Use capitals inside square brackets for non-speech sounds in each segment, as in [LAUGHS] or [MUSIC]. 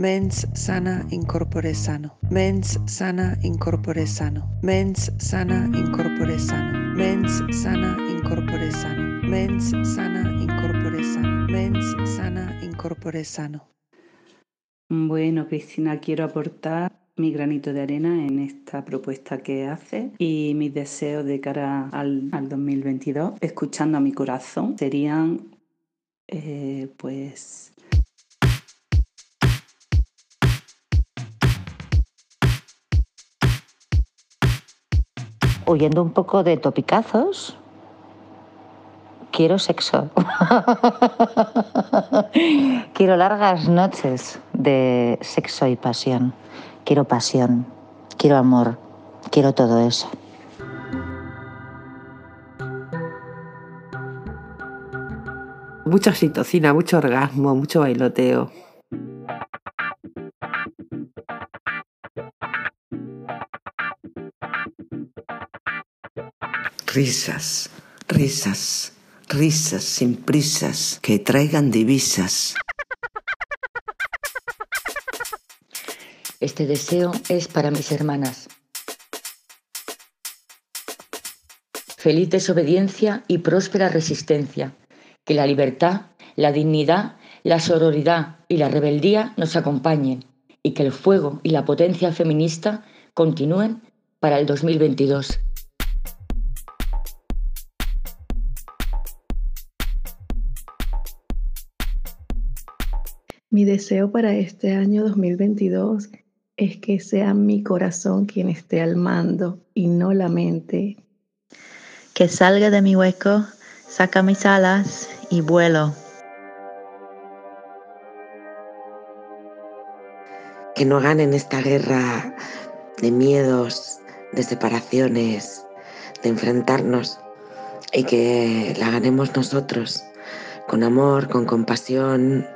Mens sana incorpore sano. Mens sana incorpore sano. Mens sana incorpore sano. Mens sana incorpore sano. Mens sana incorpore sano. Mens sana incorpore sano. Bueno, Cristina, quiero aportar mi granito de arena en esta propuesta que hace y mis deseos de cara al, 2022, escuchando a mi corazón, serían eh, pues huyendo un poco de topicazos, quiero sexo. [LAUGHS] quiero largas noches de sexo y pasión. Quiero pasión, quiero amor, quiero todo eso. Mucha oxitocina, mucho orgasmo, mucho bailoteo. Risas, risas, risas sin prisas que traigan divisas. Este deseo es para mis hermanas. Feliz desobediencia y próspera resistencia. Que la libertad, la dignidad, la sororidad y la rebeldía nos acompañen y que el fuego y la potencia feminista continúen para el 2022. Mi deseo para este año 2022 es que sea mi corazón quien esté al mando y no la mente. Que salga de mi hueco, saca mis alas y vuelo. Que no ganen esta guerra de miedos, de separaciones, de enfrentarnos y que la ganemos nosotros, con amor, con compasión,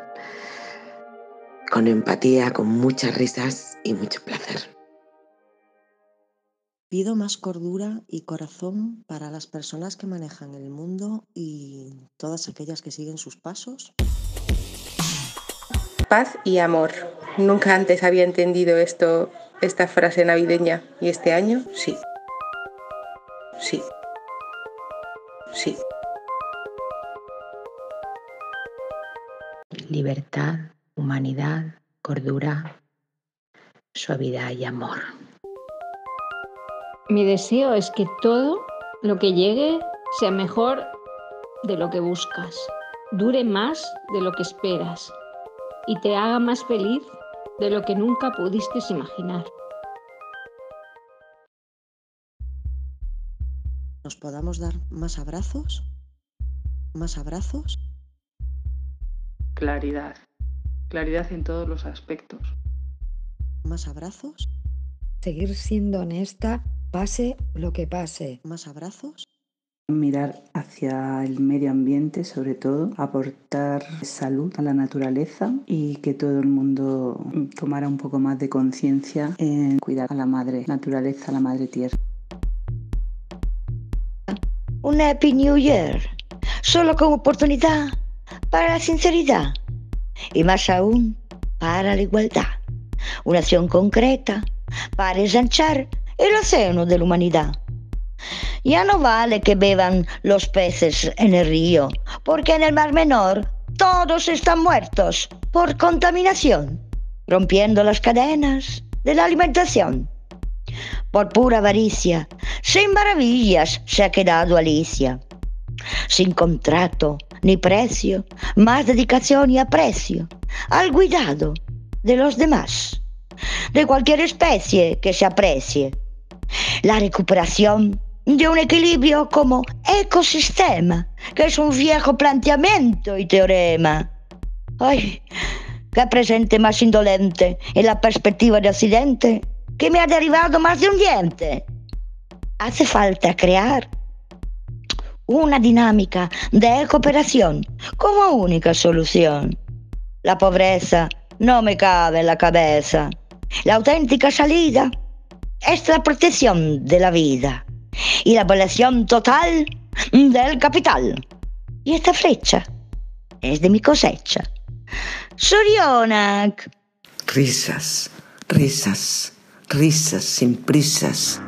con empatía, con muchas risas y mucho placer. Pido más cordura y corazón para las personas que manejan el mundo y todas aquellas que siguen sus pasos. Paz y amor. Nunca antes había entendido esto, esta frase navideña y este año sí. Sí. Sí. Libertad, humanidad, cordura, suavidad y amor. Mi deseo es que todo lo que llegue sea mejor de lo que buscas, dure más de lo que esperas y te haga más feliz de lo que nunca pudiste imaginar. Nos podamos dar más abrazos, más abrazos. Claridad claridad en todos los aspectos. ¿Más abrazos? Seguir siendo honesta, pase lo que pase. ¿Más abrazos? Mirar hacia el medio ambiente, sobre todo, aportar salud a la naturaleza y que todo el mundo tomara un poco más de conciencia en cuidar a la madre naturaleza, a la madre tierra. Un Happy New Year, solo como oportunidad para la sinceridad y más aún para la igualdad. Una acción concreta para ensanchar el océano de la humanidad. Ya no vale que beban los peces en el río, porque en el Mar Menor todos están muertos por contaminación, rompiendo las cadenas de la alimentación. Por pura avaricia, sin maravillas se ha quedado Alicia. Sin contrato, ni precio, más dedicación y aprecio al cuidado de los demás, de cualquier especie que se aprecie. La recuperación de un equilibrio como ecosistema, que es un viejo planteamiento y teorema. Ay, qué presente más indolente en la perspectiva de Occidente que me ha derivado más de un diente. Hace falta crear una dinámica de cooperación como única solución. La pobreza no me cabe en la cabeza. La auténtica salida es la protección de la vida y la abolición total del capital. Y esta flecha es de mi cosecha. Sorionak. risas, risas, risas sin prisas.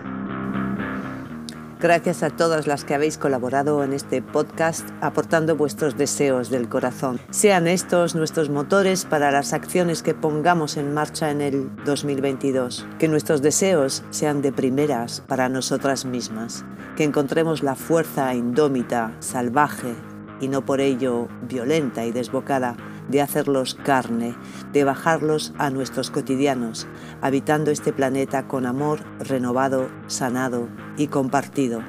Gracias a todas las que habéis colaborado en este podcast aportando vuestros deseos del corazón. Sean estos nuestros motores para las acciones que pongamos en marcha en el 2022. Que nuestros deseos sean de primeras para nosotras mismas. Que encontremos la fuerza indómita, salvaje y no por ello violenta y desbocada de hacerlos carne, de bajarlos a nuestros cotidianos, habitando este planeta con amor renovado, sanado y compartido.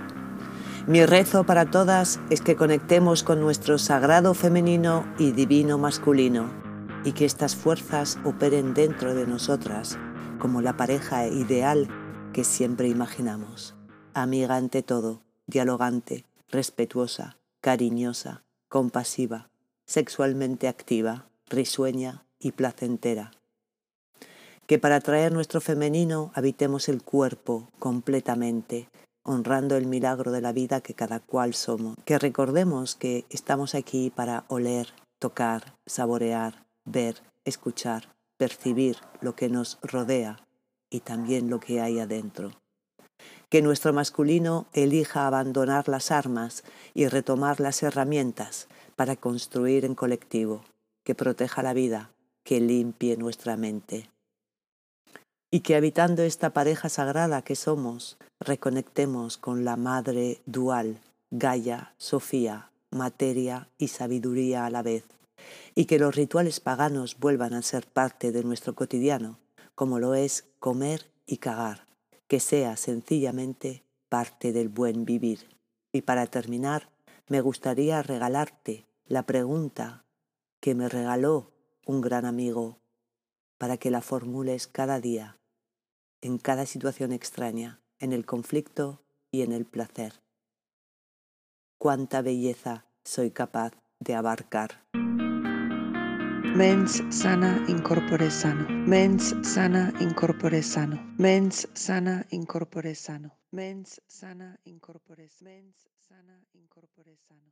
Mi rezo para todas es que conectemos con nuestro sagrado femenino y divino masculino y que estas fuerzas operen dentro de nosotras como la pareja ideal que siempre imaginamos. Amiga ante todo, dialogante, respetuosa, cariñosa, compasiva, sexualmente activa, risueña y placentera. Que para traer nuestro femenino habitemos el cuerpo completamente, honrando el milagro de la vida que cada cual somos. Que recordemos que estamos aquí para oler, tocar, saborear, ver, escuchar, percibir lo que nos rodea y también lo que hay adentro. Que nuestro masculino elija abandonar las armas y retomar las herramientas para construir en colectivo, que proteja la vida, que limpie nuestra mente. Y que habitando esta pareja sagrada que somos, reconectemos con la madre dual, Gaia, Sofía, materia y sabiduría a la vez, y que los rituales paganos vuelvan a ser parte de nuestro cotidiano, como lo es comer y cagar, que sea sencillamente parte del buen vivir. Y para terminar, me gustaría regalarte la pregunta que me regaló un gran amigo para que la formules cada día, en cada situación extraña, en el conflicto y en el placer. ¿Cuánta belleza soy capaz de abarcar? Mens sana incorpore sano. Mens sana incorpore sano. Mens sana incorpore sano. Mens sana incorpore. Mens sana incorpore sano.